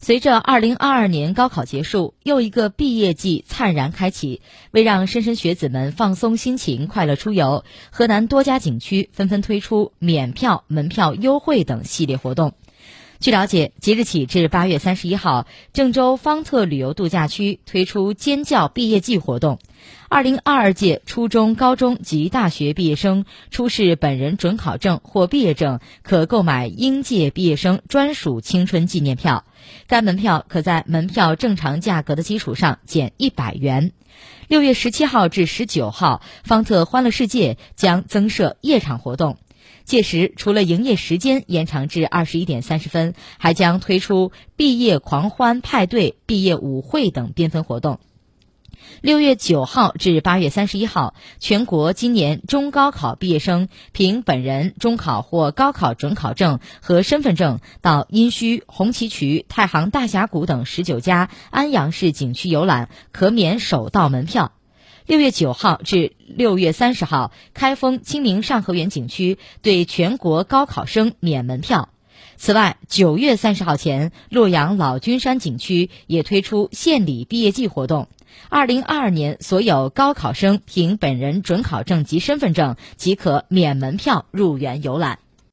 随着2022年高考结束，又一个毕业季灿然开启。为让莘莘学子们放松心情、快乐出游，河南多家景区纷纷推出免票、门票优惠等系列活动。据了解，即日起至8月31号，郑州方特旅游度假区推出“尖叫毕业季”活动。2022届初中、高中及大学毕业生出示本人准考证或毕业证，可购买应届毕业生专属青春纪念票。该门票可在门票正常价格的基础上减一百元。六月十七号至十九号，方特欢乐世界将增设夜场活动。届时，除了营业时间延长至二十一点三十分，还将推出毕业狂欢派对、毕业舞会等缤纷活动。六月九号至八月三十一号，全国今年中高考毕业生凭本人中考或高考准考证和身份证，到殷墟、红旗渠、太行大峡谷等十九家安阳市景区游览，可免首道门票。六月九号至六月三十号，开封清明上河园景区对全国高考生免门票。此外，九月三十号前，洛阳老君山景区也推出献礼毕业季活动。二零二二年，所有高考生凭本人准考证及身份证即可免门票入园游览。